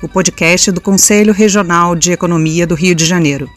o podcast do Conselho Regional de Economia do Rio de Janeiro.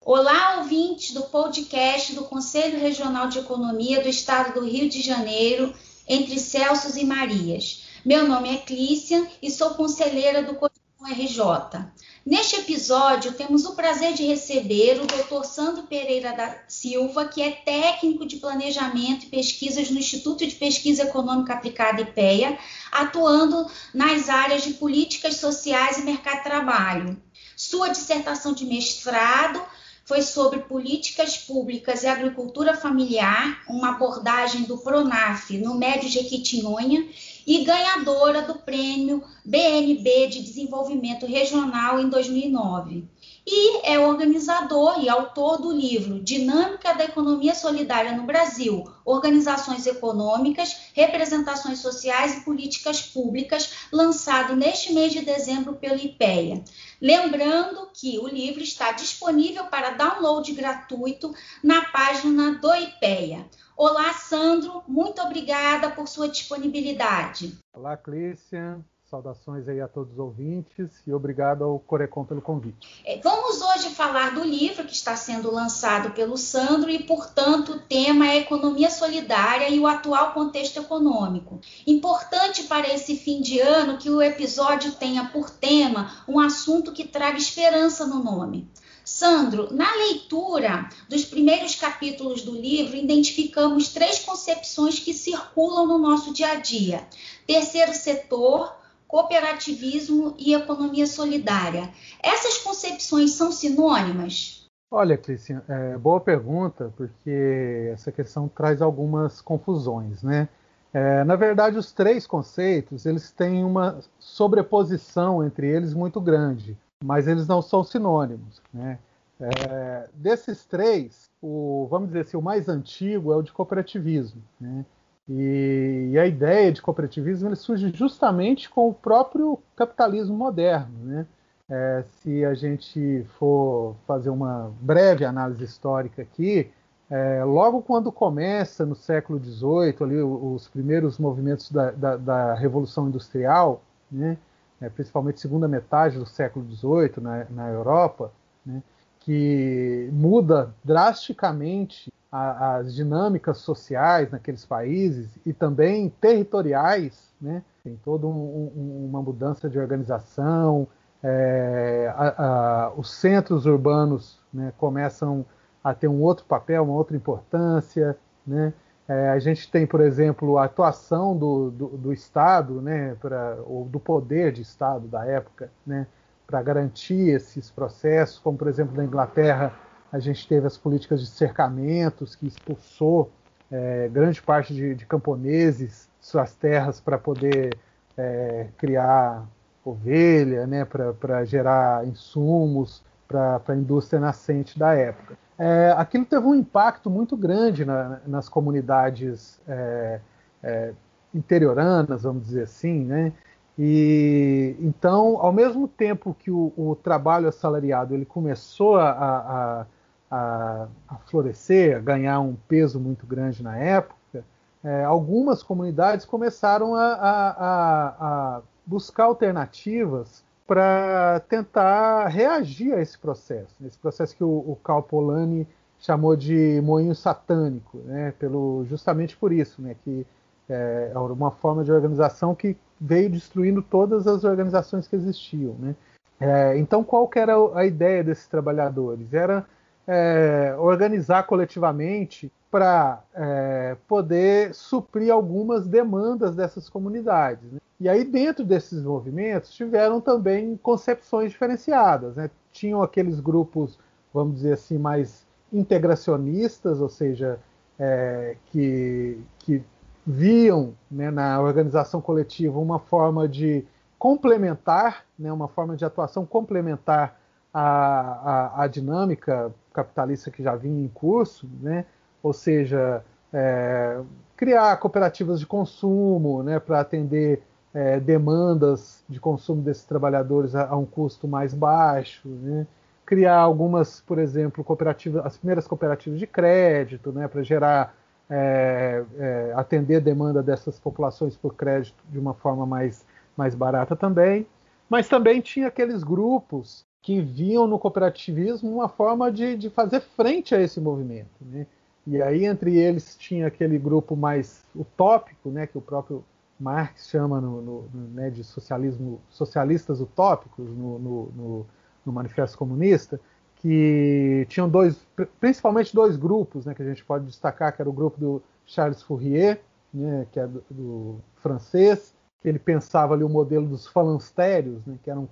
Olá, ouvintes do podcast do Conselho Regional de Economia do Estado do Rio de Janeiro, entre Celsos e Marias. Meu nome é Clícia e sou conselheira do Cotão RJ. Neste episódio, temos o prazer de receber o Dr. Sandro Pereira da Silva, que é técnico de planejamento e pesquisas no Instituto de Pesquisa Econômica Aplicada IPEA, atuando nas áreas de políticas sociais e mercado de trabalho. Sua dissertação de mestrado foi sobre políticas públicas e agricultura familiar, uma abordagem do Pronaf no Médio Jequitinhonha e ganhadora do prêmio BNB de Desenvolvimento Regional em 2009. E é organizador e autor do livro Dinâmica da Economia Solidária no Brasil: Organizações Econômicas, Representações Sociais e Políticas Públicas, lançado neste mês de dezembro pelo IPEA. Lembrando que o livro está disponível para download gratuito na página do IPEA. Olá, Sandro, muito obrigada por sua disponibilidade. Olá, Clícia. Saudações aí a todos os ouvintes e obrigado ao Corecon pelo convite. É, vamos hoje falar do livro que está sendo lançado pelo Sandro e, portanto, o tema é economia solidária e o atual contexto econômico. Importante para esse fim de ano que o episódio tenha por tema um assunto que traga esperança no nome. Sandro, na leitura dos primeiros capítulos do livro, identificamos três concepções que circulam no nosso dia a dia: terceiro setor, cooperativismo e economia solidária. Essas concepções são sinônimas? Olha, Clícia, é, boa pergunta, porque essa questão traz algumas confusões, né? É, na verdade, os três conceitos eles têm uma sobreposição entre eles muito grande, mas eles não são sinônimos. Né? É, desses três, o, vamos dizer assim, o mais antigo é o de cooperativismo. Né? E, e, a ideia de cooperativismo ele surge justamente com o próprio capitalismo moderno. Né? É, se a gente for fazer uma breve análise histórica aqui, é, logo quando começa no século XVIII, ali, os primeiros movimentos da, da, da Revolução Industrial, né? é, principalmente segunda metade do século XVIII na, na Europa, né? Que muda drasticamente a, as dinâmicas sociais naqueles países e também territoriais, né? Tem toda um, um, uma mudança de organização, é, a, a, os centros urbanos né, começam a ter um outro papel, uma outra importância, né? É, a gente tem, por exemplo, a atuação do, do, do Estado, né, pra, ou do poder de Estado da época, né, para garantir esses processos, como, por exemplo, na Inglaterra, a gente teve as políticas de cercamentos, que expulsou é, grande parte de, de, camponeses suas terras para poder é, criar ovelha, né, para gerar insumos para a indústria nascente da época. É, aquilo teve um impacto muito grande na, nas comunidades é, é, interioranas, vamos dizer assim, né? E então, ao mesmo tempo que o, o trabalho assalariado ele começou a, a, a, a florescer, a ganhar um peso muito grande na época, é, algumas comunidades começaram a, buscar alternativas para tentar reagir a esse processo, esse processo que o, Cal Polanyi chamou de moinho satânico, né, pelo, justamente por isso, né, que é, é uma forma de organização que veio destruindo todas as organizações que existiam. Né. É, então, qual que era a ideia desses trabalhadores? Era é, organizar coletivamente para é, poder suprir algumas demandas dessas comunidades. Né? E aí, dentro desses movimentos, tiveram também concepções diferenciadas. Né? Tinham aqueles grupos, vamos dizer assim, mais integracionistas, ou seja, é, que, que viam né, na organização coletiva uma forma de complementar, né, uma forma de atuação complementar à, dinâmica capitalista que já vinha em curso, né, ou seja, é, criar cooperativas de consumo né, para atender é, demandas de consumo desses trabalhadores a, a um custo mais baixo, né, criar algumas, por exemplo, cooperativas, as primeiras cooperativas de crédito, né, para gerar é, é, atender a demanda dessas populações por crédito de uma forma mais, mais barata também. Mas também tinha aqueles grupos que viam no cooperativismo uma forma de, de fazer frente a esse movimento. Né? E aí, entre eles, tinha aquele grupo mais utópico, né, que o próprio Marx chama no, no, né, de socialismo, socialistas utópicos no, no, no Manifesto Comunista, que tinham dois, principalmente dois grupos, né, que a gente pode destacar, que era o grupo do Charles Fourier, né, que é do, do francês, ele pensava ali o modelo dos falancérios, né, que eram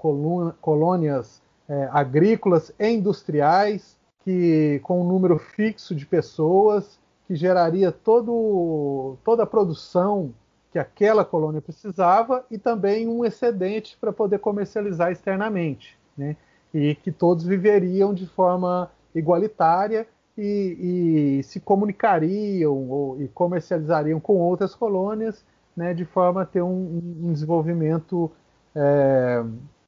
colônias é, agrícolas e industriais, que com um número fixo de pessoas, que geraria todo, toda a produção que aquela colônia precisava e também um excedente para poder comercializar externamente. Né? E que todos viveriam de forma igualitária e, e se comunicariam ou, e comercializariam com outras colônias, né, de forma a ter um, um desenvolvimento é,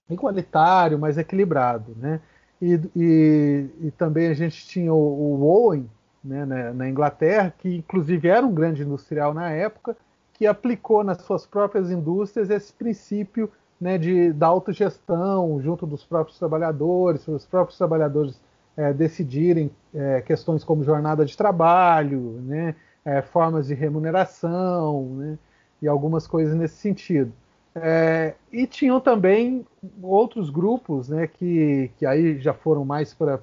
igualitário, mais equilibrado, né? E, e, e, também a gente tinha o, o Owen, né, na, na, Inglaterra, que inclusive era um grande industrial na época, que aplicou nas suas próprias indústrias esse princípio né, de, da autogestão junto dos próprios trabalhadores, os próprios trabalhadores é, decidirem é, questões como jornada de trabalho, né, é, formas de remuneração né, e algumas coisas nesse sentido. E tinham também outros grupos né, que, que aí já foram mais para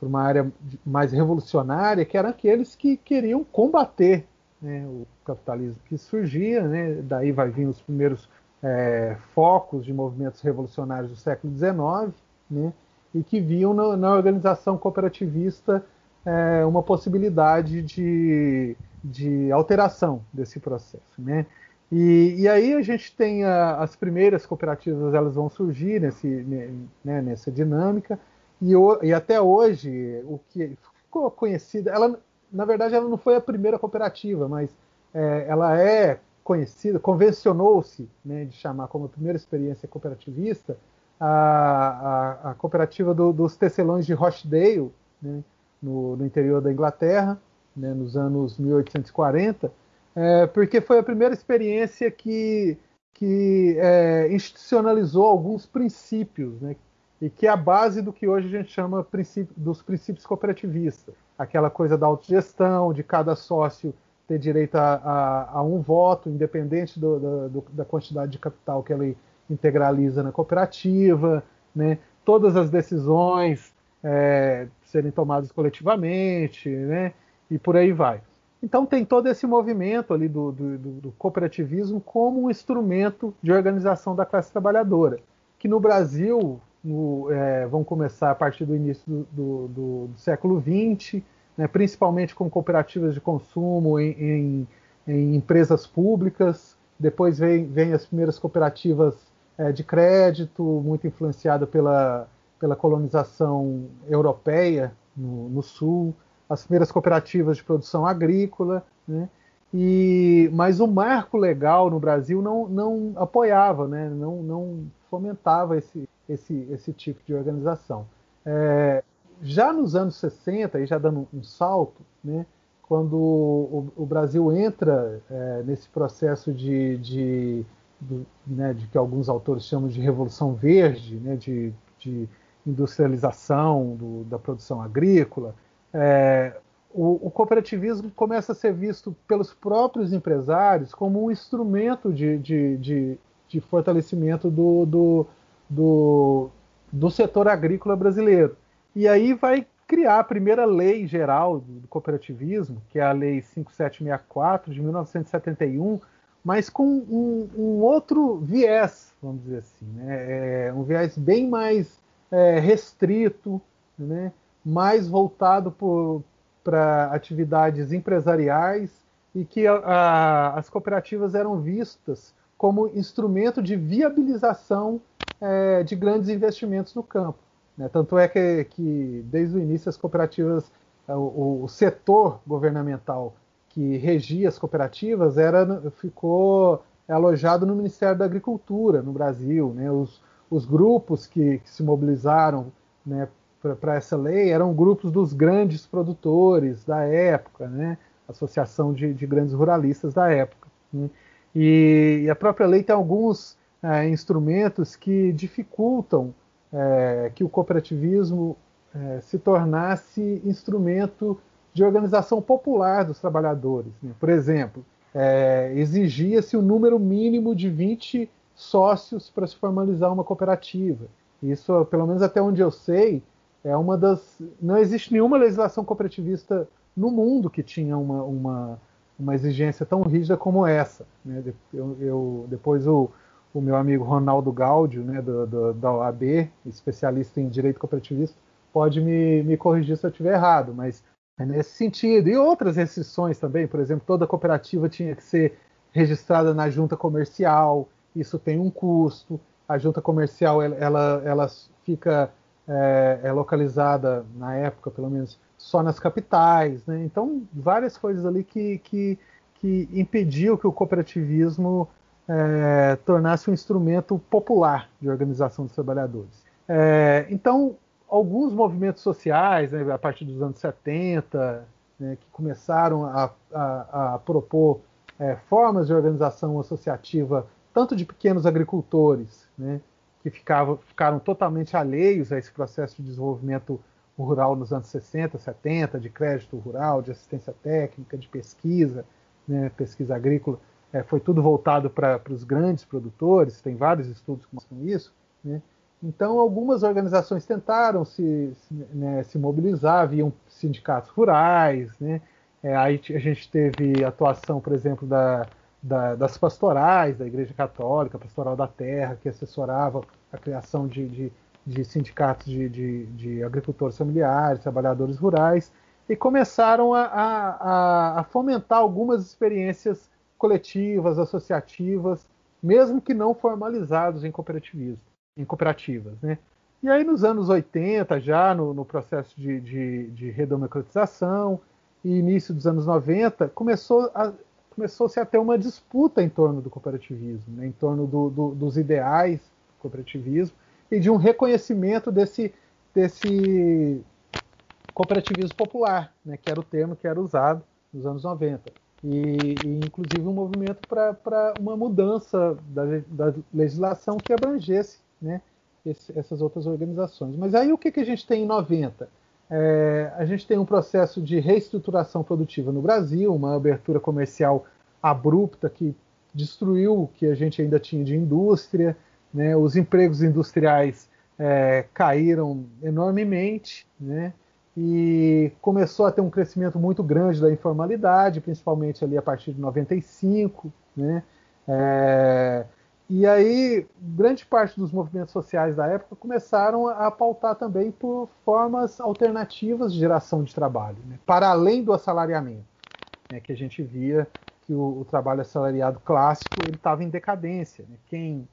uma área mais revolucionária, que eram aqueles que queriam combater né, o capitalismo que surgia, né, daí vai vir os primeiros é, focos de movimentos revolucionários do século XIX, né, e que viam na, na organização cooperativista é, uma possibilidade de, de alteração desse processo. Né. E, e aí a gente tem a, as primeiras cooperativas, elas vão surgir nesse, né, nessa dinâmica, e, o, e até hoje o que ficou conhecida, ela, na verdade ela não foi a primeira cooperativa, mas é, ela é conhecida, convencionou-se né, de chamar como primeira experiência cooperativista a, a, a cooperativa do, dos tecelões de Rochdale, né, no, no, interior da Inglaterra, né, nos anos 1840, é, porque foi a primeira experiência que, que é, institucionalizou alguns princípios, né, e que é a base do que hoje a gente chama princípio, dos princípios cooperativistas. Aquela coisa da autogestão, de cada sócio ter direito a, a, a um voto, independente do, do, da quantidade de capital que ele integraliza na cooperativa, né? todas as decisões é, serem tomadas coletivamente, né? e por aí vai. Então tem todo esse movimento ali do, do, do, cooperativismo como um instrumento de organização da classe trabalhadora, que no Brasil no, é, vão começar a partir do início do, do século XX, né, principalmente com cooperativas de consumo em, em, em empresas públicas. Depois vem, vem as primeiras cooperativas é, de crédito, muito influenciada pela, pela colonização europeia no, no, sul, as primeiras cooperativas de produção agrícola, né? E, mas o marco legal no Brasil não, não apoiava, né? não, não fomentava esse, esse, esse tipo de organização. É, já nos anos 60, e já dando um salto, né, quando o, o Brasil entra é, nesse processo de, de, de, né, de, que alguns autores chamam de revolução verde, né, de, de industrialização do, da produção agrícola, é, o, o, cooperativismo começa a ser visto pelos próprios empresários como um instrumento de, de, de fortalecimento do, do, do, do setor agrícola brasileiro. E aí vai criar a primeira lei geral do cooperativismo, que é a Lei 5764 de 1971, mas com um, um outro viés, vamos dizer assim, né? é um viés bem mais é, restrito, né? mais voltado para atividades empresariais e que a, a, as cooperativas eram vistas como instrumento de viabilização é, de grandes investimentos no campo. Né? Tanto é que, que, desde o início, as cooperativas, é, o, o, setor governamental que regia as cooperativas era, ficou alojado no Ministério da Agricultura no Brasil. Né? Os, os grupos que, que se mobilizaram né, para essa lei eram grupos dos grandes produtores da época, né? Associação de, de Grandes Ruralistas da época. Né? E, e, a própria lei tem alguns é, instrumentos que dificultam é, que o cooperativismo é, se tornasse instrumento de organização popular dos trabalhadores. Né? Por exemplo, é, exigia-se o um número mínimo de 20 sócios para se formalizar uma cooperativa. Isso, pelo menos até onde eu sei, é uma das. Não existe nenhuma legislação cooperativista no mundo que tinha uma, uma, uma exigência tão rígida como essa. Né? Eu, eu, depois o, o meu amigo Ronaldo Gaudio, né, do, do, da OAB, especialista em direito cooperativista, pode me, me corrigir se eu estiver errado, mas é nesse sentido. E outras restrições também, por exemplo, toda cooperativa tinha que ser registrada na junta comercial, isso tem um custo. A junta comercial ela, ela, ela fica é, é localizada, na época pelo menos, só nas capitais. Né? Então, várias coisas ali que, que, que impediu que o cooperativismo é, tornasse um instrumento popular de organização dos trabalhadores. É, então, alguns movimentos sociais, né, a partir dos anos 70, né, que começaram a, a, a propor é, formas de organização associativa, tanto de pequenos agricultores, né, que ficavam, ficaram totalmente alheios a esse processo de desenvolvimento rural nos anos 60, 70, de crédito rural, de assistência técnica, de pesquisa, né, pesquisa agrícola, é, foi tudo voltado para os grandes produtores, tem vários estudos que mostram isso. Né? Então, algumas organizações tentaram se, se, né, se mobilizar, haviam sindicatos rurais, né? É, aí a gente teve atuação, por exemplo, da, da, das pastorais da Igreja Católica, Pastoral da Terra, que assessorava a criação de, de de sindicatos de, de, de, agricultores familiares, trabalhadores rurais, e começaram a, a, a, fomentar algumas experiências coletivas, associativas, mesmo que não formalizados em cooperativismo, em cooperativas. Né? E aí nos anos 80, já no, no processo de, de, de, redemocratização e início dos anos 90, começou a, começou-se a ter uma disputa em torno do cooperativismo, né? em torno do, do, dos ideais do cooperativismo, e de um reconhecimento desse, desse cooperativismo popular, né, que era o termo que era usado nos anos 90. E, e inclusive um movimento para uma mudança da, da, legislação que abrangesse né, esse, essas outras organizações. Mas aí o que, que a gente tem em 90? É, a gente tem um processo de reestruturação produtiva no Brasil, uma abertura comercial abrupta que destruiu o que a gente ainda tinha de indústria, né, os empregos industriais é, caíram enormemente, né, e começou a ter um crescimento muito grande da informalidade, principalmente ali a partir de 95, né, é, e aí grande parte dos movimentos sociais da época começaram a, pautar também por formas alternativas de geração de trabalho, né, para além do assalariamento, né, que a gente via que o, o trabalho assalariado clássico ele estava em decadência. Né, quem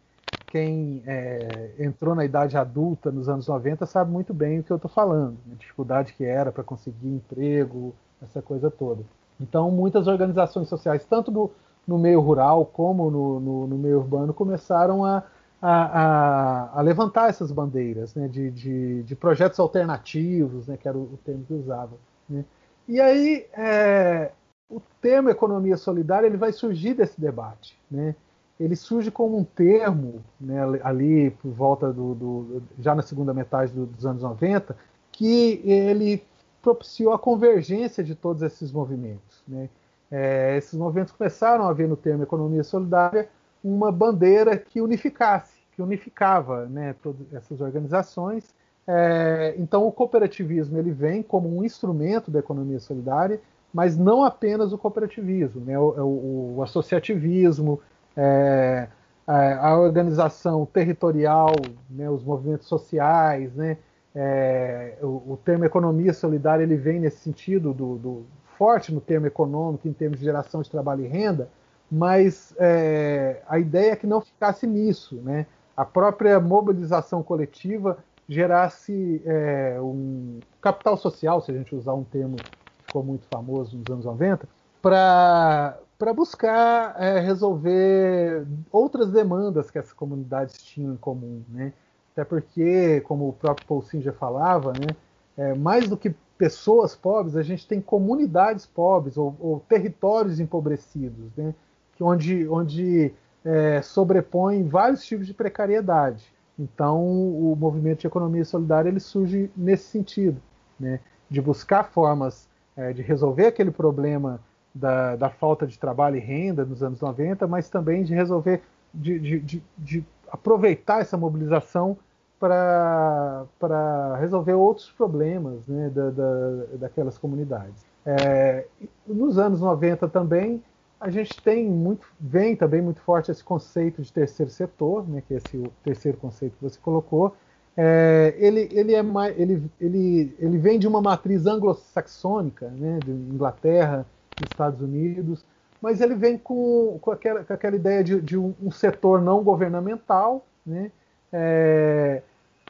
quem é, entrou na idade adulta nos anos 90 sabe muito bem o que eu estou falando, a dificuldade que era para conseguir emprego, essa coisa toda. Então, muitas organizações sociais, tanto no, no meio rural como no, no, no meio urbano, começaram a, a, a, a levantar essas bandeiras né, de, de, de, projetos alternativos, né, que era o, o termo que usava. Né. E aí, é, o termo economia solidária ele vai surgir desse debate. Né? Ele surge como um termo, né, ali por volta do, do, já na segunda metade do, dos anos 90, que ele propiciou a convergência de todos esses movimentos. Né? É, esses movimentos começaram a ver no termo economia solidária uma bandeira que unificasse, que unificava né, todas essas organizações. É, então o cooperativismo ele vem como um instrumento da economia solidária, mas não apenas o cooperativismo, né, o, o, o associativismo, é, a, organização territorial, né, os movimentos sociais, né, é, o, o, termo economia solidária ele vem nesse sentido do, do forte no termo econômico, em termos de geração de trabalho e renda, mas é, a ideia é que não ficasse nisso, né? A própria mobilização coletiva gerasse é, um capital social, se a gente usar um termo que ficou muito famoso nos anos 90, para buscar é, resolver outras demandas que essas comunidades tinham em comum, né? Até porque, como o próprio Paul Singer falava, né, é, mais do que pessoas pobres, a gente tem comunidades pobres ou, ou territórios empobrecidos, né, que onde, onde é, sobrepõem vários tipos de precariedade. Então, o movimento de economia solidária ele surge nesse sentido, né, de buscar formas é, de resolver aquele problema da, da, falta de trabalho e renda nos anos 90, mas também de resolver, de, de, de, de aproveitar essa mobilização para resolver outros problemas né, da, da, daquelas comunidades. É, nos anos 90 também, a gente tem muito, vem também muito forte esse conceito de terceiro setor, né, que é esse o terceiro conceito que você colocou. É, ele, ele, é mais, ele, ele, ele vem de uma matriz anglo-saxônica, né, de Inglaterra, Estados Unidos, mas ele vem com, com, aquela, com aquela ideia de, de um, um, setor não governamental, né, é,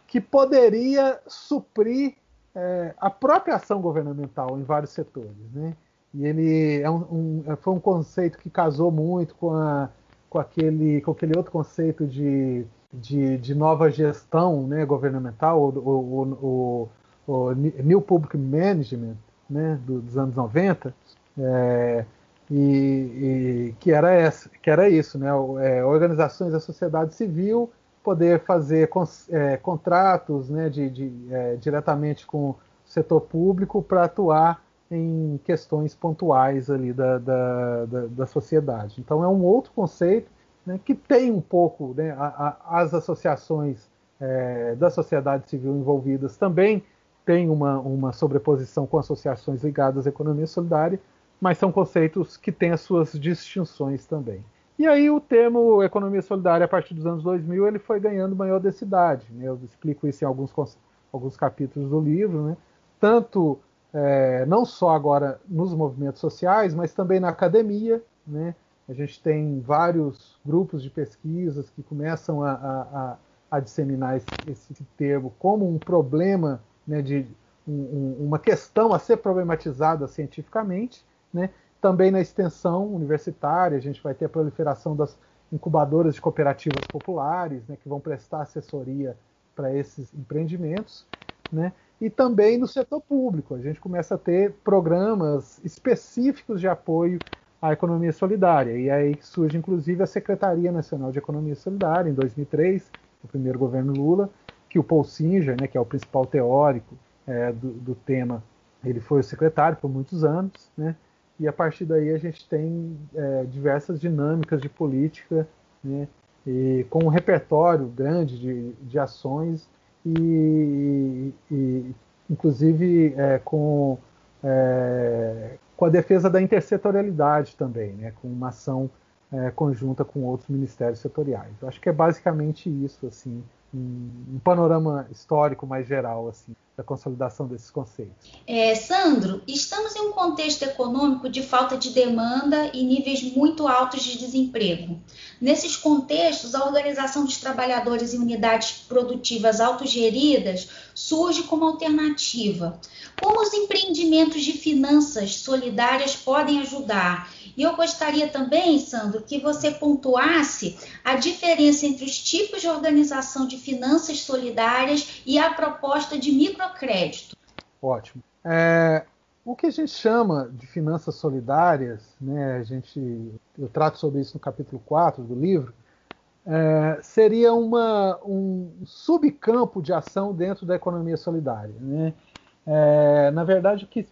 que poderia suprir é, a própria ação governamental em vários setores. Né? E ele é um, um, foi um conceito que casou muito com, a, com, aquele, com aquele outro conceito de, de, de nova gestão né, governamental, o, o, o, o, New Public Management né, dos anos 90. É, e, e, que era essa, que era isso, né? É, organizações da sociedade civil poder fazer é, contratos, né, de, de é, diretamente com o setor público para atuar em questões pontuais ali da, da, da, da, sociedade. Então é um outro conceito né, que tem um pouco né, a, a, as associações é, da sociedade civil envolvidas também tem uma, uma sobreposição com associações ligadas à economia solidária, mas são conceitos que têm as suas distinções também. E aí o termo economia solidária a partir dos anos 2000 ele foi ganhando maior densidade. Né? Eu explico isso em alguns, alguns capítulos do livro, né? tanto é, não só agora nos movimentos sociais, mas também na academia. Né? A gente tem vários grupos de pesquisas que começam a, a, a disseminar esse, esse, termo como um problema, né, de um, um, uma questão a ser problematizada cientificamente. Né? Também na extensão universitária, a gente vai ter a proliferação das incubadoras de cooperativas populares, né, que vão prestar assessoria para esses empreendimentos. Né? E também no setor público, a gente começa a ter programas específicos de apoio à economia solidária. E aí surge, inclusive, a Secretaria Nacional de Economia Solidária, em 2003, o primeiro governo Lula, que o Paul Singer, né, que é o principal teórico é, do, do tema, ele foi o secretário por muitos anos, né? E a partir daí a gente tem é, diversas dinâmicas de política, né, e com um repertório grande de, de ações e, e inclusive é, com, é, com a defesa da intersetorialidade também, né, com uma ação é, conjunta com outros ministérios setoriais. Eu acho que é basicamente isso, assim, um, um panorama histórico mais geral, assim, da consolidação desses conceitos. É, Sandro, estamos em um contexto econômico de falta de demanda e níveis muito altos de desemprego. Nesses contextos, a organização dos trabalhadores em unidades produtivas autogeridas surge como alternativa. Como os empreendimentos de finanças solidárias podem ajudar? E eu gostaria também, Sandro, que você pontuasse a diferença entre os tipos de organização de finanças solidárias e a proposta de microcrédito. Ótimo. É, o que a gente chama de finanças solidárias, né, a gente, eu trato sobre isso no capítulo 4 do livro, é, seria uma, um subcampo de ação dentro da economia solidária. Né? É, na verdade, que,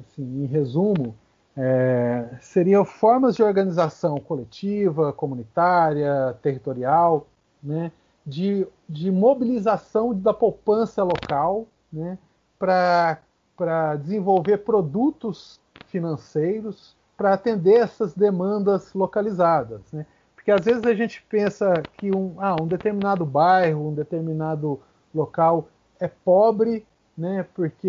assim, em resumo, é, seriam formas de organização coletiva, comunitária, territorial, né, de, de mobilização da poupança local né, para desenvolver produtos financeiros para atender essas demandas localizadas. Né? Porque às vezes a gente pensa que um, ah, um determinado bairro, um determinado local é pobre né? Porque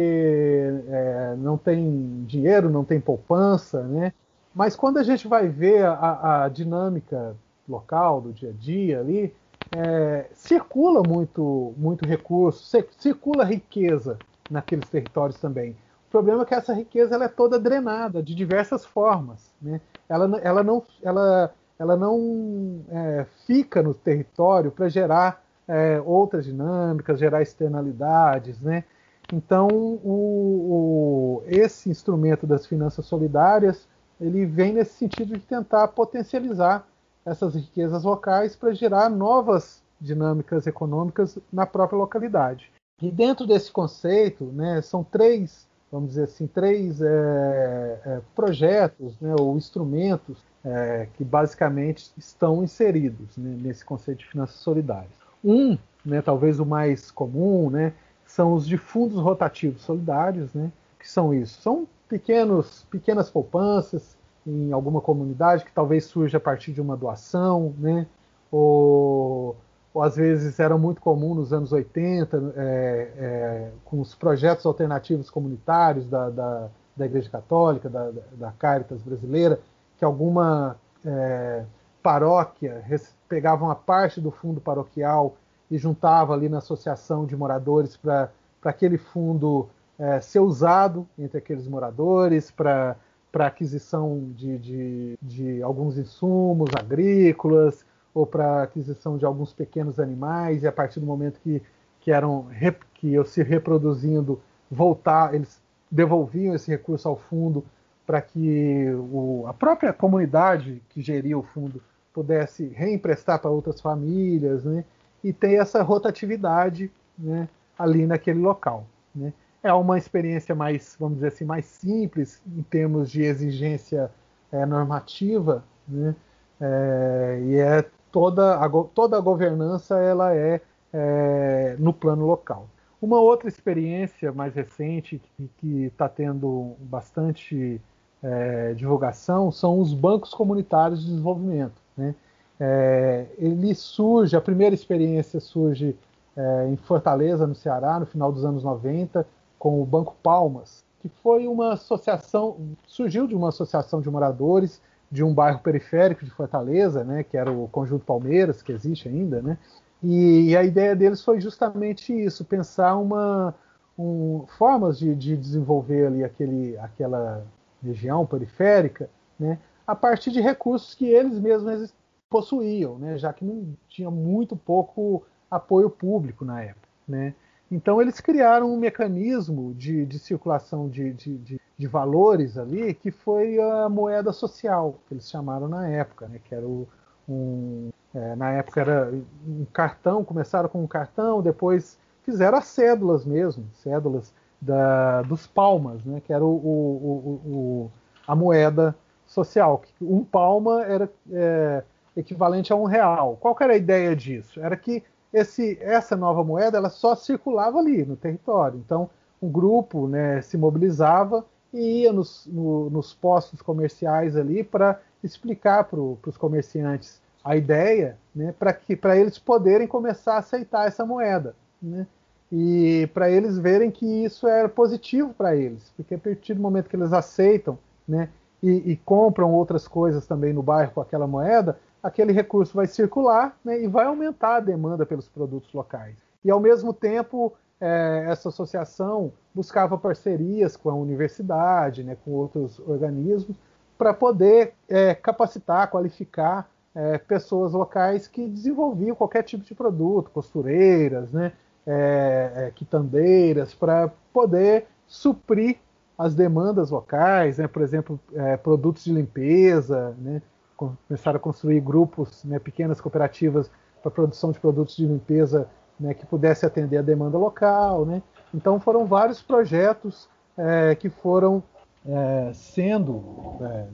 é, não tem dinheiro, não tem poupança, né? Mas quando a gente vai ver a, a dinâmica local do dia a dia ali, é, circula muito, muito recurso, circula riqueza naqueles territórios também. O problema é que essa riqueza ela é toda drenada de diversas formas. Né? Ela, ela não, ela, ela não é, fica no território para gerar é, outras dinâmicas, gerar externalidades. Né? Então, o, o, esse instrumento das finanças solidárias ele vem nesse sentido de tentar potencializar essas riquezas locais para gerar novas dinâmicas econômicas na própria localidade. E dentro desse conceito, né, são três, vamos dizer assim, três é, é, projetos né, ou instrumentos é, que basicamente estão inseridos né, nesse conceito de finanças solidárias. Um, né, talvez o mais comum, né, são os de fundos rotativos solidários, né, que são isso? São pequenos, pequenas poupanças em alguma comunidade que talvez surja a partir de uma doação, né? ou, ou às vezes era muito comum nos anos 80, é, é, com os projetos alternativos comunitários da, da, da Igreja Católica, da, da Caritas brasileira, que alguma é, paróquia pegava uma parte do fundo paroquial e juntava ali na associação de moradores para aquele fundo é, ser usado entre aqueles moradores para para aquisição de, de, de, alguns insumos agrícolas ou para aquisição de alguns pequenos animais e a partir do momento que, que eram que eu se reproduzindo voltar eles devolviam esse recurso ao fundo para que o, a própria comunidade que geria o fundo pudesse reemprestar para outras famílias, né? E ter essa rotatividade, né? Ali naquele local, né? É uma experiência mais, vamos dizer assim, mais simples em termos de exigência é, normativa, né? É, e é toda a, toda a governança ela é, é, no plano local. Uma outra experiência mais recente que está tendo bastante é, divulgação são os bancos comunitários de desenvolvimento. Né? É, ele surge, a primeira experiência surge é, em Fortaleza, no Ceará, no final dos anos 90, com o Banco Palmas, que foi uma associação, surgiu de uma associação de moradores de um bairro periférico de Fortaleza, né, que era o Conjunto Palmeiras, que existe ainda, né, e, e a ideia deles foi justamente isso, pensar uma, um, formas de, de, desenvolver ali aquele, aquela região periférica, né, a partir de recursos que eles mesmos possuíam, né, já que não tinha muito pouco apoio público na época, né. Então eles criaram um mecanismo de, de circulação de, de, de, valores ali, que foi a moeda social, que eles chamaram na época, né? que era o, um, é, na época era um cartão, começaram com um cartão, depois fizeram as cédulas mesmo, cédulas da, dos palmas, né? que era o, o, o, a moeda social. Um palma era é, equivalente a um real. Qual era a ideia disso? Era que esse, essa nova moeda ela só circulava ali no território. Então, um grupo né, se mobilizava e ia nos, no, nos postos comerciais ali para explicar para os comerciantes a ideia, né, para eles poderem começar a aceitar essa moeda. Né, e para eles verem que isso era positivo para eles, porque a partir do momento que eles aceitam né, e, e compram outras coisas também no bairro com aquela moeda, aquele recurso vai circular né, e vai aumentar a demanda pelos produtos locais. E, ao mesmo tempo, é, essa associação buscava parcerias com a universidade, né, com outros organismos, para poder é, capacitar, qualificar é, pessoas locais que desenvolviam qualquer tipo de produto, costureiras, né, é, é, quitandeiras, para poder suprir as demandas locais, né, por exemplo, é, produtos de limpeza, né, começaram a construir grupos, né, pequenas cooperativas para produção de produtos de limpeza né, que pudesse atender a demanda local. Né? Então foram vários projetos é, que foram é, sendo é,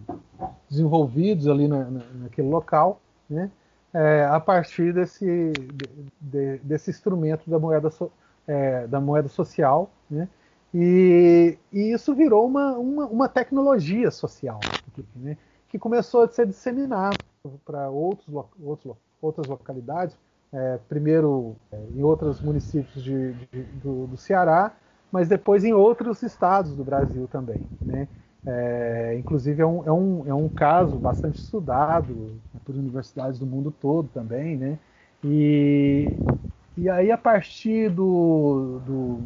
desenvolvidos ali na, na, naquele local, né, é, a partir desse, de, desse instrumento da moeda, so, é, da moeda social. Né, e, e, isso virou uma, uma, uma tecnologia social. Né? Que começou a ser disseminado para outros, outros, outras localidades, é, primeiro é, em outros municípios de, de, do, do, Ceará, mas depois em outros estados do Brasil também. Né? É, inclusive é um, é, um, é um caso bastante estudado por universidades do mundo todo também, né? E, e aí a partir do, do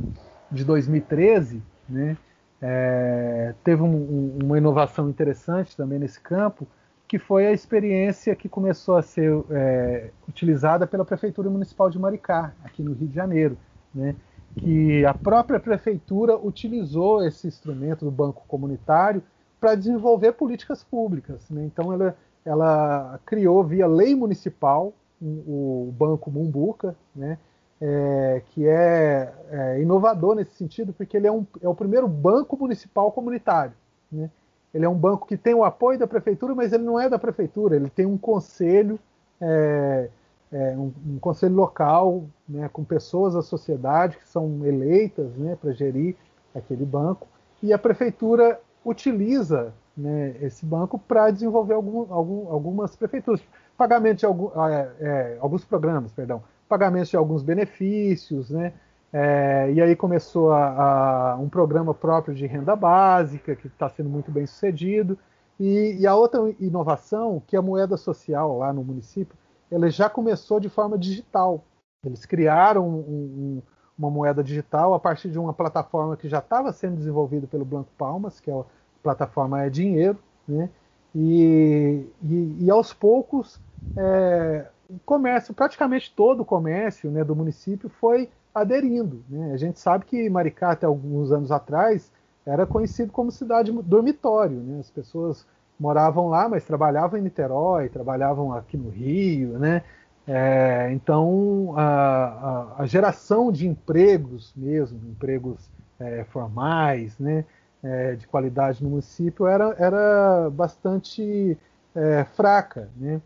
de 2013, né, é, teve um, um, uma inovação interessante também nesse campo, que foi a experiência que começou a ser é, utilizada pela Prefeitura Municipal de Maricá, aqui no Rio de Janeiro, né? que a própria prefeitura utilizou esse instrumento do banco comunitário para desenvolver políticas públicas. Né? Então, ela, ela, criou via lei municipal o, Banco Mumbuca, né? É, que é, é, inovador nesse sentido, porque ele é, um, é o primeiro banco municipal comunitário. Né? Ele é um banco que tem o apoio da prefeitura, mas ele não é da prefeitura, ele tem um conselho é, é, um, um, conselho local, né, com pessoas da sociedade que são eleitas né, para gerir aquele banco, e a prefeitura utiliza né, esse banco para desenvolver algum, algum, algumas prefeituras, pagamento de algum, é, é, alguns programas, perdão, pagamento de alguns benefícios, né, é, e aí começou a, a, um programa próprio de renda básica que está sendo muito bem sucedido. E, e, a outra inovação, que é a moeda social lá no município, ele já começou de forma digital. Eles criaram um, um, uma moeda digital a partir de uma plataforma que já estava sendo desenvolvida pelo Blanco Palmas, que é a plataforma É Dinheiro, né? E, e, e aos poucos é, o comércio, praticamente todo o comércio né, do município foi aderindo. Né? A gente sabe que Maricá, até alguns anos atrás, era conhecido como cidade dormitório. Né? As pessoas moravam lá, mas trabalhavam em Niterói, trabalhavam aqui no Rio, né? É, então a, a, a, geração de empregos mesmo, empregos é, formais, né, é, de qualidade no município era, era bastante é, fraca, né?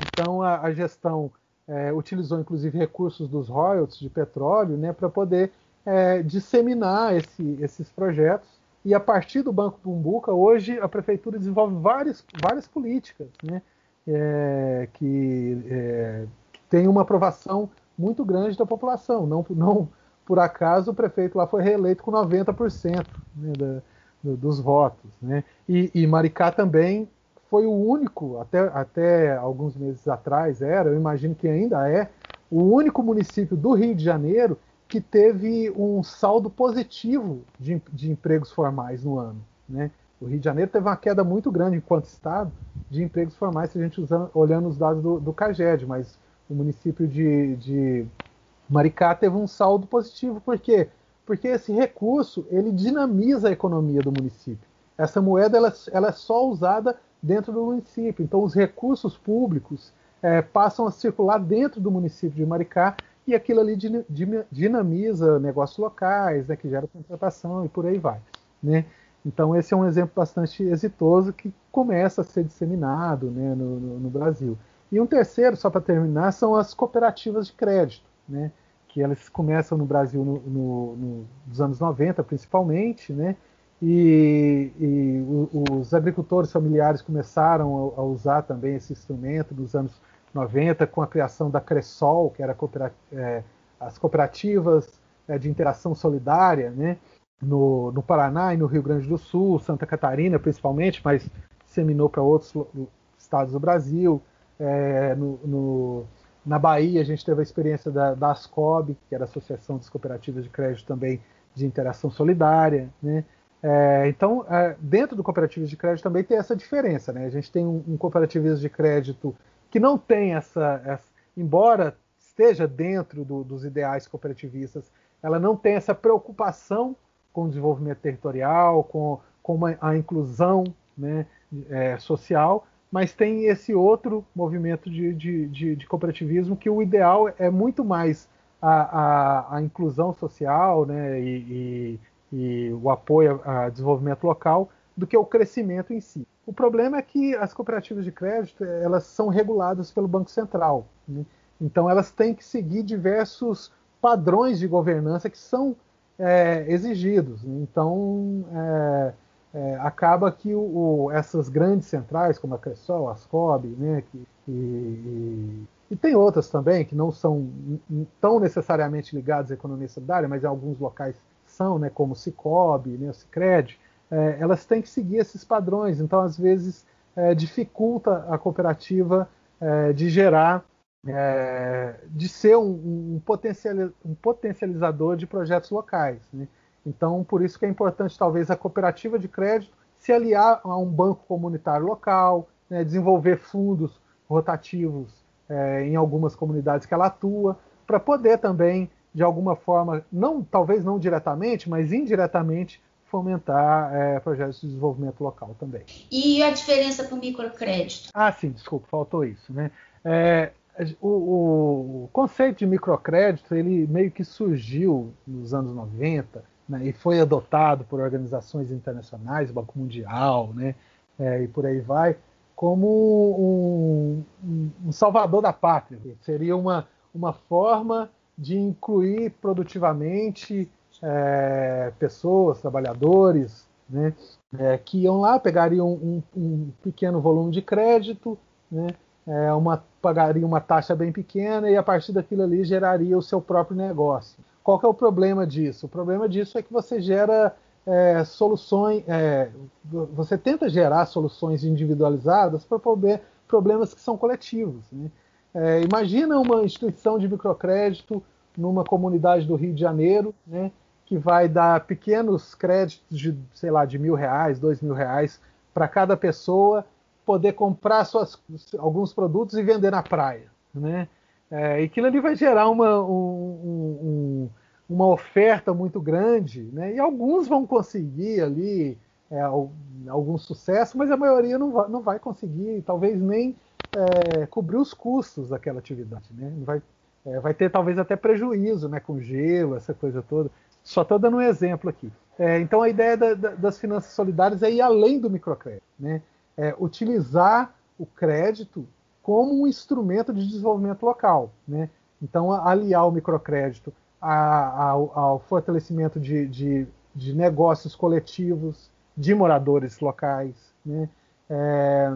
Então a, a gestão é, utilizou inclusive recursos dos royalties de petróleo, né, para poder é, disseminar esse, esses projetos e a partir do Banco Bumbuca, hoje a prefeitura desenvolve várias, várias políticas né, é, que, é, que tem uma aprovação muito grande da população. Não, não por acaso o prefeito lá foi reeleito com 90% né, da, do, dos votos. Né? E, e, Maricá também foi o único, até, até alguns meses atrás era, eu imagino que ainda é, o único município do Rio de Janeiro que teve um saldo positivo de, de empregos formais no ano. Né? O Rio de Janeiro teve uma queda muito grande enquanto estado de empregos formais, se a gente usando, olhando os dados do, do CAGED, mas o município de, de Maricá teve um saldo positivo. Por quê? Porque esse recurso ele dinamiza a economia do município. Essa moeda ela, ela é só usada dentro do município. Então os recursos públicos é, passam a circular dentro do município de Maricá e aquilo ali dinamiza negócios locais, né, que gera contratação e por aí vai. Né? Então esse é um exemplo bastante exitoso que começa a ser disseminado né, no, no, no, Brasil. E um terceiro, só para terminar, são as cooperativas de crédito, né, que elas começam no Brasil no, no, nos anos 90 principalmente, né, e, e os agricultores familiares começaram a, usar também esse instrumento nos anos 90, com a criação da Cressol, que era é, as cooperativas é, de interação solidária, né? No, no, Paraná e no Rio Grande do Sul, Santa Catarina principalmente, mas disseminou para outros estados do Brasil. É, no, no, na Bahia, a gente teve a experiência da, da ASCOB, que era a Associação das Cooperativas de Crédito também de Interação Solidária. Né? É, então, é, dentro do cooperativismo de crédito também tem essa diferença. Né? A gente tem um, um cooperativismo de crédito que não tem essa, essa embora esteja dentro do, dos ideais cooperativistas, ela não tem essa preocupação com o desenvolvimento territorial, com, com uma, a inclusão né, é, social, mas tem esse outro movimento de, de, de, de, cooperativismo que o ideal é muito mais a, a, a inclusão social né, e, e, e o apoio ao desenvolvimento local do que o crescimento em si. O problema é que as cooperativas de crédito elas são reguladas pelo Banco Central. Né? Então elas têm que seguir diversos padrões de governança que são é, exigidos. Então é, é, acaba que o, o, essas grandes centrais, como a Cressol, a Ascob, né, que, e, e, e, tem outras também que não são tão necessariamente ligadas à economia solidária, mas em alguns locais né, como o Cicobi, né, o Cicred, é, elas têm que seguir esses padrões. Então, às vezes, é, dificulta a cooperativa é, de gerar, é, de ser um, um, um, potencializador de projetos locais. Né? Então, por isso que é importante, talvez, a cooperativa de crédito se aliar a um banco comunitário local, né, desenvolver fundos rotativos é, em algumas comunidades que ela atua, para poder também, de alguma forma, não talvez não diretamente, mas indiretamente, fomentar é, projetos de desenvolvimento local também. E a diferença para o microcrédito? Ah, sim, desculpa, faltou isso. Né? É, o, o, conceito de microcrédito ele meio que surgiu nos anos 90 né, e foi adotado por organizações internacionais, Banco Mundial, né, é, e por aí vai, como um, um, um, salvador da pátria. Seria uma, uma forma de incluir produtivamente é, pessoas, trabalhadores, né, é, que iam lá, pegariam um, um pequeno volume de crédito, né, é, uma, pagariam uma taxa bem pequena e a partir daquilo ali geraria o seu próprio negócio. Qual é o problema disso? O problema disso é que você gera é, soluções, é, você tenta gerar soluções individualizadas para problemas que são coletivos. Né? É, imagina uma instituição de microcrédito numa comunidade do Rio de Janeiro, né, que vai dar pequenos créditos de, sei lá, de mil reais, dois mil reais para cada pessoa poder comprar suas, alguns produtos e vender na praia, né? É, e aquilo ali vai gerar uma, um, um, uma oferta muito grande, né? E alguns vão conseguir ali é, algum sucesso, mas a maioria não vai, não vai conseguir, talvez nem é, cobrir os custos daquela atividade, né? Vai, é, vai ter talvez até prejuízo, né? Com gelo, essa coisa toda. Só estou dando um exemplo aqui. É, então a ideia da, da, das finanças solidárias é ir além do microcrédito, né? É, utilizar o crédito como um instrumento de desenvolvimento local, né? Então aliar o microcrédito a, ao, ao, fortalecimento de, de, de, negócios coletivos, de moradores locais, né? É,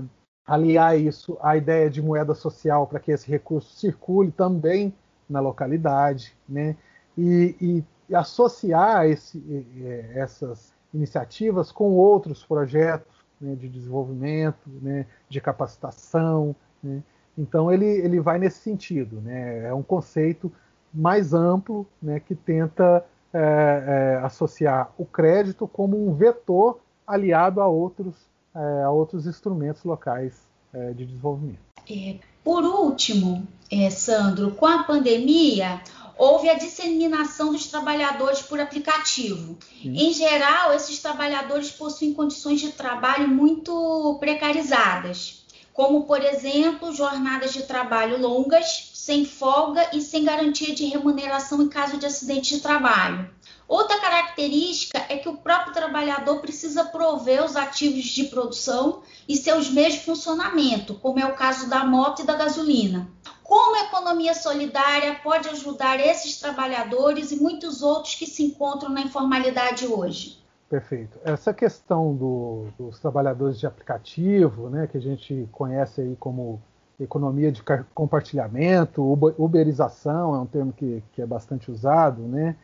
aliar isso à ideia de moeda social para que esse recurso circule também na localidade, né? E, e e associar esse, essas iniciativas com outros projetos né, de desenvolvimento, né, de capacitação. Né. Então ele, ele vai nesse sentido. Né. É um conceito mais amplo né, que tenta é, é, associar o crédito como um vetor aliado a outros, é, a outros instrumentos locais é, de desenvolvimento. É, por último, é, Sandro, com a pandemia, houve a disseminação dos trabalhadores por aplicativo. Sim. Em geral, esses trabalhadores possuem condições de trabalho muito precarizadas, como, por exemplo, jornadas de trabalho longas, sem folga e sem garantia de remuneração em caso de acidente de trabalho. Outra característica é que o próprio trabalhador precisa prover os ativos de produção e seus meios de funcionamento, como é o caso da moto e da gasolina. Como a economia solidária pode ajudar esses trabalhadores e muitos outros que se encontram na informalidade hoje? Perfeito. Essa questão do, dos trabalhadores de aplicativo, né, que a gente conhece aí como economia de compartilhamento, uberização é um termo que, que é bastante usado, né?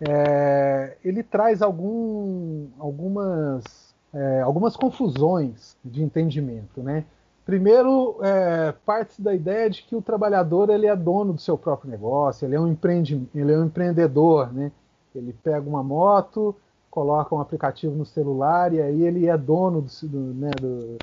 é, ele traz algum, algumas, é, algumas confusões de entendimento. Né? Primeiro, é, parte da ideia de que o trabalhador ele é dono do seu próprio negócio, ele é um, empreende, ele é um empreendedor. Né? Ele pega uma moto, coloca um aplicativo no celular e aí ele é dono do, do, né, do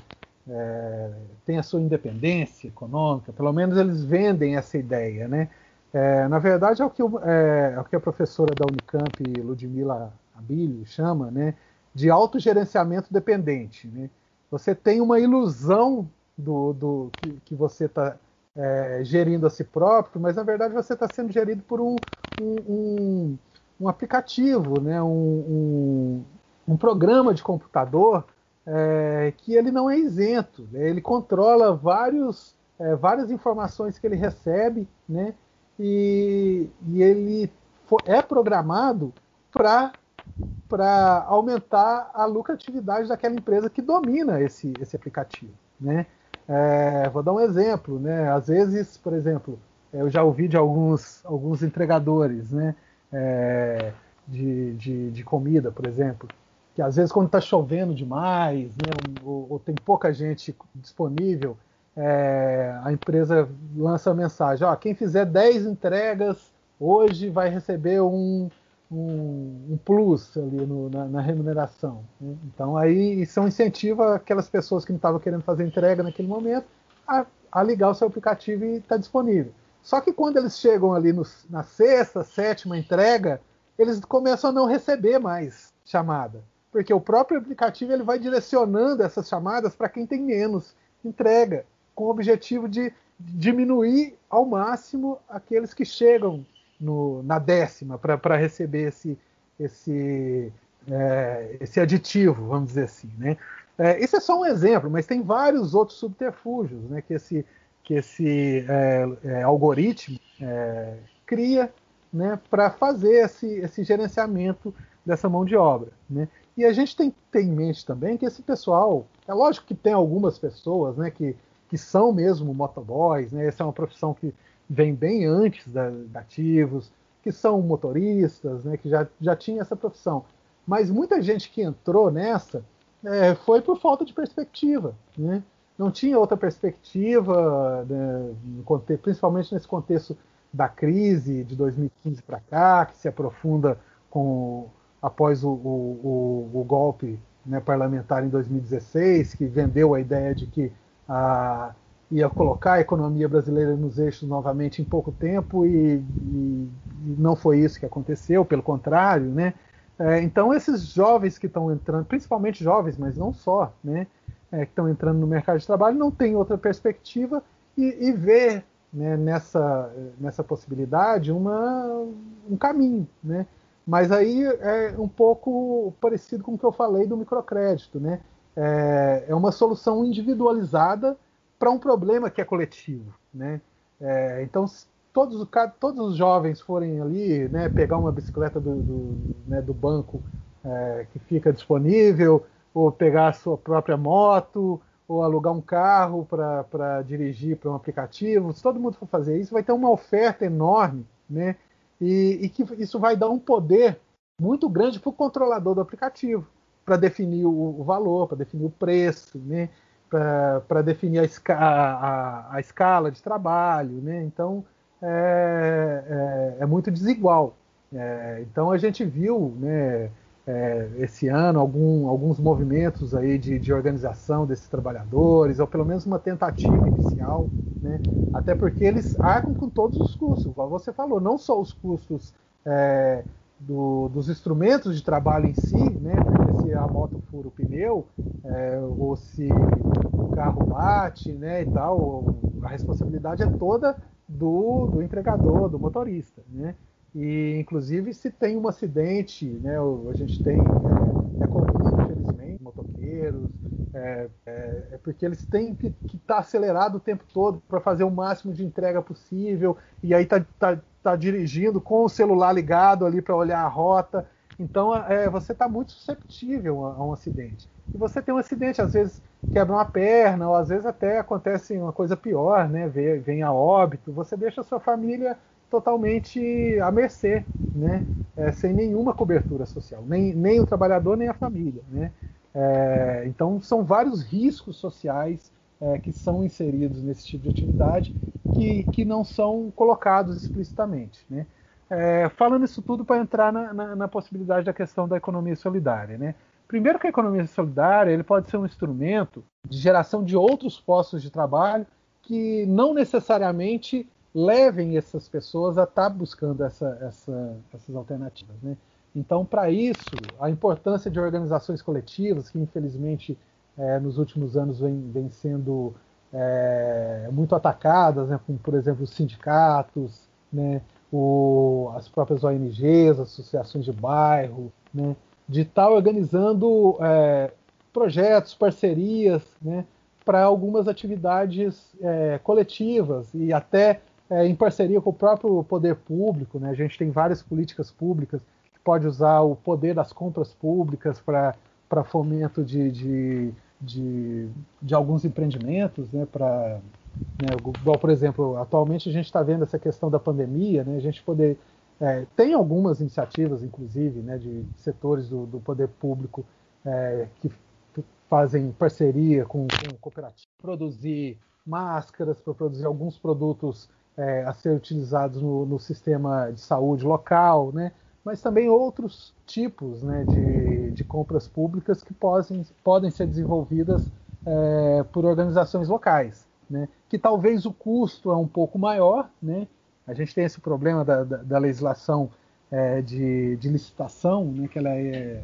é, tem a sua independência econômica, pelo menos eles vendem essa ideia, né? É, na verdade, é o, que, é, é o que a professora da Unicamp, Ludmila Abilio, chama né, de autogerenciamento dependente. Né? Você tem uma ilusão do, do que, que você está é, gerindo a si próprio, mas na verdade você está sendo gerido por um, um, um, um aplicativo, né? um, um, programa de computador é, que ele não é isento. Né? Ele controla vários, é, várias informações que ele recebe, né? e, e ele é programado para aumentar a lucratividade daquela empresa que domina esse, esse aplicativo. Né? É, vou dar um exemplo. Né? Às vezes, por exemplo, eu já ouvi de alguns, alguns entregadores, né? É, de, de, de comida, por exemplo, que às vezes quando está chovendo demais, né, ou, ou, tem pouca gente disponível, é, a empresa lança a mensagem: ó, quem fizer 10 entregas hoje vai receber um, um, um plus ali no, na, na, remuneração. Né? Então aí isso incentiva aquelas pessoas que não estavam querendo fazer entrega naquele momento a, a ligar o seu aplicativo e está disponível. Só que quando eles chegam ali no, na sexta, sétima entrega, eles começam a não receber mais chamada, porque o próprio aplicativo ele vai direcionando essas chamadas para quem tem menos entrega, com o objetivo de diminuir ao máximo aqueles que chegam no, na décima para receber esse, esse, é, esse aditivo, vamos dizer assim. Né? É, esse é só um exemplo, mas tem vários outros subterfúgios né, que esse, que esse é, é algoritmo é, cria né, para fazer esse, esse gerenciamento dessa mão de obra. Né? E a gente tem que ter em mente também que esse pessoal, é lógico que tem algumas pessoas né, que, que são mesmo motoboys, né, essa é uma profissão que vem bem antes da, da Ativos, que são motoristas, né, que já, já tinha essa profissão. Mas muita gente que entrou nessa é, foi por falta de perspectiva. Né? Não tinha outra perspectiva, né, principalmente nesse contexto da crise de 2015 para cá, que se aprofunda com, após o, o, o, golpe né, parlamentar em 2016, que vendeu a ideia de que a, ia colocar a economia brasileira nos eixos novamente em pouco tempo e, e, e não foi isso que aconteceu, pelo contrário, né? É, então esses jovens que estão entrando, principalmente jovens, mas não só, né, é, que estão entrando no mercado de trabalho, não tem outra perspectiva e, e vê né, nessa, nessa possibilidade uma, um caminho, né? Mas aí é um pouco parecido com o que eu falei do microcrédito, né? É, é uma solução individualizada para um problema que é coletivo, né? É, então, todos, todos os jovens forem ali, né, pegar uma bicicleta do, do, né, do banco é, que fica disponível, ou pegar a sua própria moto, ou alugar um carro para dirigir para um aplicativo, se todo mundo for fazer isso, vai ter uma oferta enorme, né? E, e que isso vai dar um poder muito grande para o controlador do aplicativo, para definir o, o valor, para definir o preço, né? para definir a, esca a, a, escala de trabalho, né? Então é, é, é muito desigual. É, então a gente viu, né, é, esse ano algum, alguns movimentos aí de, de, organização desses trabalhadores, ou pelo menos uma tentativa inicial, né? Até porque eles arcam com todos os custos, igual você falou, não só os custos é, do, dos instrumentos de trabalho em si, né? Porque se a moto fura o pneu, é, ou se o carro bate, né, e tal, a responsabilidade é toda do, do entregador, do motorista, né? E inclusive se tem um acidente, né, a gente tem é, é comum, infelizmente, motoqueiros, é, é, é, porque eles têm que estar tá acelerado o tempo todo para fazer o máximo de entrega possível, e aí tá, tá, tá dirigindo com o celular ligado ali para olhar a rota. Então é, você está muito susceptível a, a, um acidente. E você tem um acidente, às vezes quebra uma perna, ou às vezes até acontece uma coisa pior, né? Vem, vem a óbito, você deixa a sua família totalmente à mercê, né? É, sem nenhuma cobertura social, nem, nem o trabalhador nem a família, né? É, então são vários riscos sociais é, que são inseridos nesse tipo de atividade que, que não são colocados explicitamente, né? É, falando isso tudo para entrar na, na, na, possibilidade da questão da economia solidária, né? Primeiro que a economia solidária ele pode ser um instrumento de geração de outros postos de trabalho que não necessariamente levem essas pessoas a estar tá buscando essa, essa, essas alternativas. Né? Então, para isso, a importância de organizações coletivas, que infelizmente é, nos últimos anos vem, vem sendo é, muito atacadas, né? como por exemplo os sindicatos, né? o, as próprias ONGs, associações de bairro, né? de estar tá organizando é, projetos, parcerias, né? para algumas atividades é, coletivas e até é, em parceria com o próprio poder público. Né? A gente tem várias políticas públicas que pode usar o poder das compras públicas para fomento de, de, de, de, alguns empreendimentos, né? para né, igual, por exemplo, atualmente a gente está vendo essa questão da pandemia, né, a gente poder É, tem algumas iniciativas, inclusive, né, de setores do, do poder público é, que fazem parceria com, com cooperativas, produzir máscaras, para produzir alguns produtos é, a ser utilizados no, no, sistema de saúde local, né? mas também outros tipos né, de, de compras públicas que podem, podem ser desenvolvidas é, por organizações locais, né? que talvez o custo é um pouco maior, né? a gente tem esse problema da, da, da legislação é, de, de, licitação, né, que ela é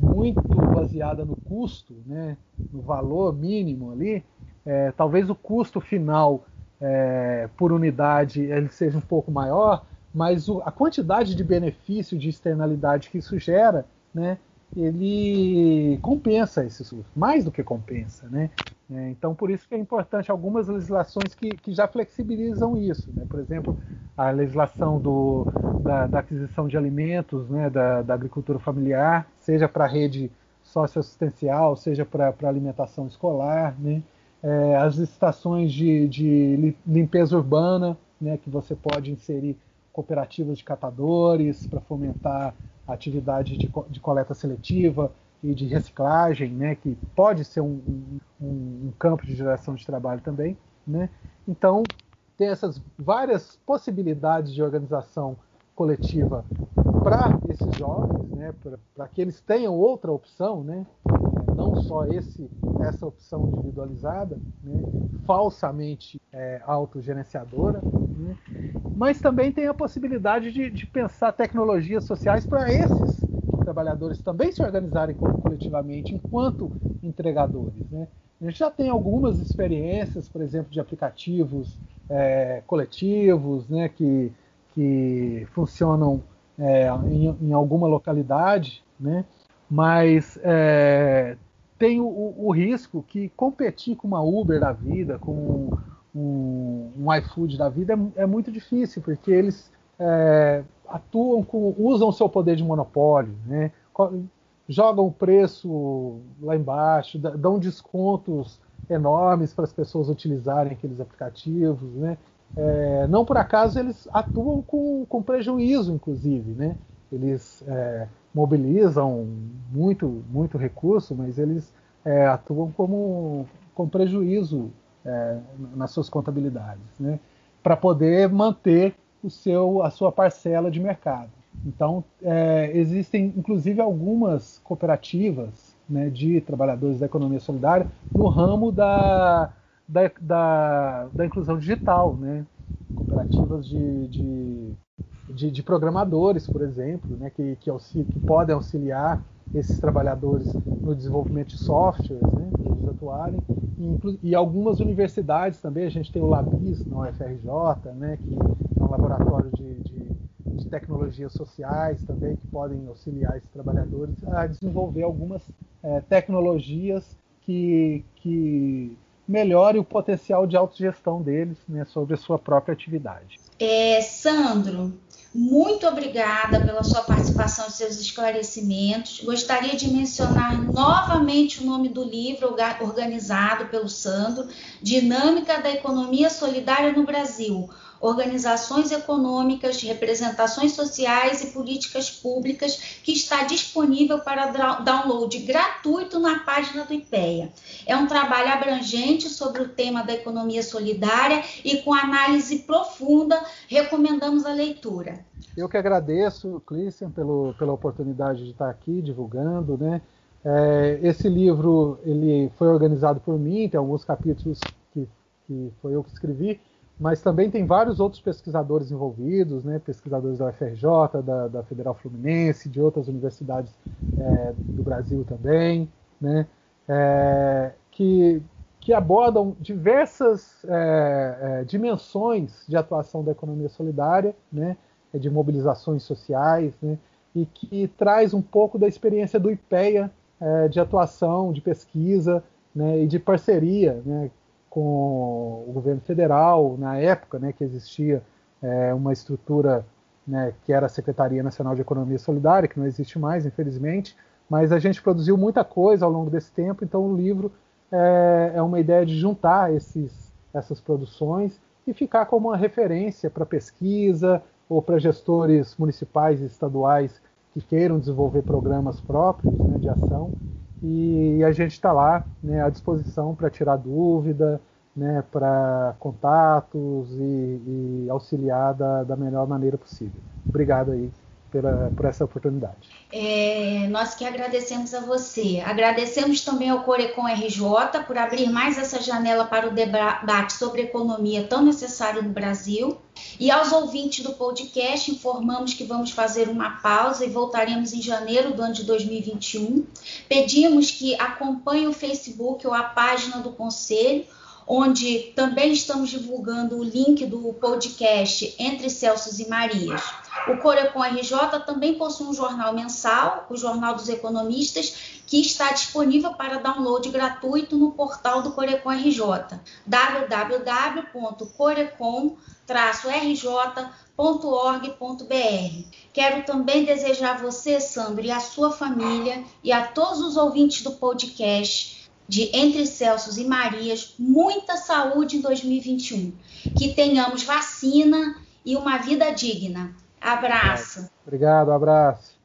muito baseada no custo, né, no valor mínimo ali, é, talvez o custo final é, por unidade ele seja um pouco maior, mas o, a quantidade de benefício, de externalidade que isso gera, né, ele compensa esses mais do que compensa, né? É, então, por isso que é importante algumas legislações que, que já flexibilizam isso, né? Por exemplo, a legislação do, da, da aquisição de alimentos, né, da, da agricultura familiar, seja para a rede socioassistencial, seja para alimentação escolar, né? É, as licitações de, de limpeza urbana, né, que você pode inserir cooperativas de catadores para fomentar a atividade de, de, coleta seletiva e de reciclagem, né, que pode ser um, um, um campo de geração de trabalho também. Né? Então, tem essas várias possibilidades de organização coletiva para esses jovens, né, para que eles tenham outra opção, né, não só esse, essa opção individualizada, né, falsamente é, autogerenciadora, né, mas também tem a possibilidade de, de pensar tecnologias sociais para esses trabalhadores também se organizarem coletivamente enquanto entregadores. Né. A gente já tem algumas experiências, por exemplo, de aplicativos é, coletivos, né, que, que funcionam é, em, em, alguma localidade, né, mas é, tem o, o, risco que competir com uma Uber da vida, com um, um iFood da vida, é, é muito difícil, porque eles é, atuam com, usam o seu poder de monopólio, né, jogam o preço lá embaixo, dão descontos enormes para as pessoas utilizarem aqueles aplicativos, né? É, não por acaso eles atuam com, com prejuízo, inclusive, né? Eles é, mobilizam muito, muito recurso, mas eles é, atuam como, com prejuízo é, nas suas contabilidades, né? Para poder manter o seu, a sua parcela de mercado. Então, é, existem inclusive algumas cooperativas né, de trabalhadores da economia solidária no ramo da, da, da, da inclusão digital, né? cooperativas de, de, de, de, programadores, por exemplo, né, que, que, que, podem auxiliar esses trabalhadores no desenvolvimento de softwares, né, para eles atuarem, e, e, algumas universidades também, a gente tem o Labis na UFRJ, né, que é um laboratório de, de de tecnologias sociais também que podem auxiliar esses trabalhadores a desenvolver algumas é, tecnologias que, que melhore o potencial de autogestão deles né, sobre a sua própria atividade. É, Sandro, muito obrigada pela sua participação e seus esclarecimentos. Gostaria de mencionar novamente o nome do livro organizado pelo Sandro, Dinâmica da Economia Solidária no Brasil organizações econômicas, representações sociais e políticas públicas, que está disponível para download gratuito na página do IPEA. É um trabalho abrangente sobre o tema da economia solidária e com análise profunda, recomendamos a leitura. Eu que agradeço, Clícia, pelo, pela oportunidade de estar aqui divulgando, né? É, esse livro ele foi organizado por mim, tem alguns capítulos que, que foi eu que escrevi, mas também tem vários outros pesquisadores envolvidos, né, pesquisadores da UFRJ, da, da Federal Fluminense, de outras universidades é, do Brasil também, né, é, que, que abordam diversas é, é dimensões de atuação da economia solidária, né, de mobilizações sociais, né, e que traz um pouco da experiência do IPEA é, de atuação, de pesquisa né, e de parceria, né, com o governo federal, na época né, que existia é, uma estrutura né, que era a Secretaria Nacional de Economia Solidária, que não existe mais, infelizmente, mas a gente produziu muita coisa ao longo desse tempo, então o livro é, é uma ideia de juntar esses, essas produções e ficar como uma referência para pesquisa, ou para gestores municipais e estaduais que queiram desenvolver programas próprios né, de ação. E a gente está lá né, à disposição para tirar dúvida, né, para contatos e, e auxiliar da, da melhor maneira possível. Obrigado aí pela, por essa oportunidade. É, nós que agradecemos a você. Agradecemos também ao Corecon RJ por abrir mais essa janela para o debate sobre economia tão necessário no Brasil. E aos ouvintes do podcast, informamos que vamos fazer uma pausa e voltaremos em janeiro do ano de 2021. Pedimos que acompanhem o Facebook ou a página do Conselho onde também estamos divulgando o link do podcast Entre Celsos e Marias. O Corecon RJ também possui um jornal mensal, o Jornal dos Economistas, que está disponível para download gratuito no portal do Corecon RJ, www.corecon-rj.org.br. Quero também desejar a você, Sandro, e a sua família e a todos os ouvintes do podcast de Entre Celsos e Marias, muita saúde em 2021. Que tenhamos vacina e uma vida digna. Abraço. Obrigado, abraço.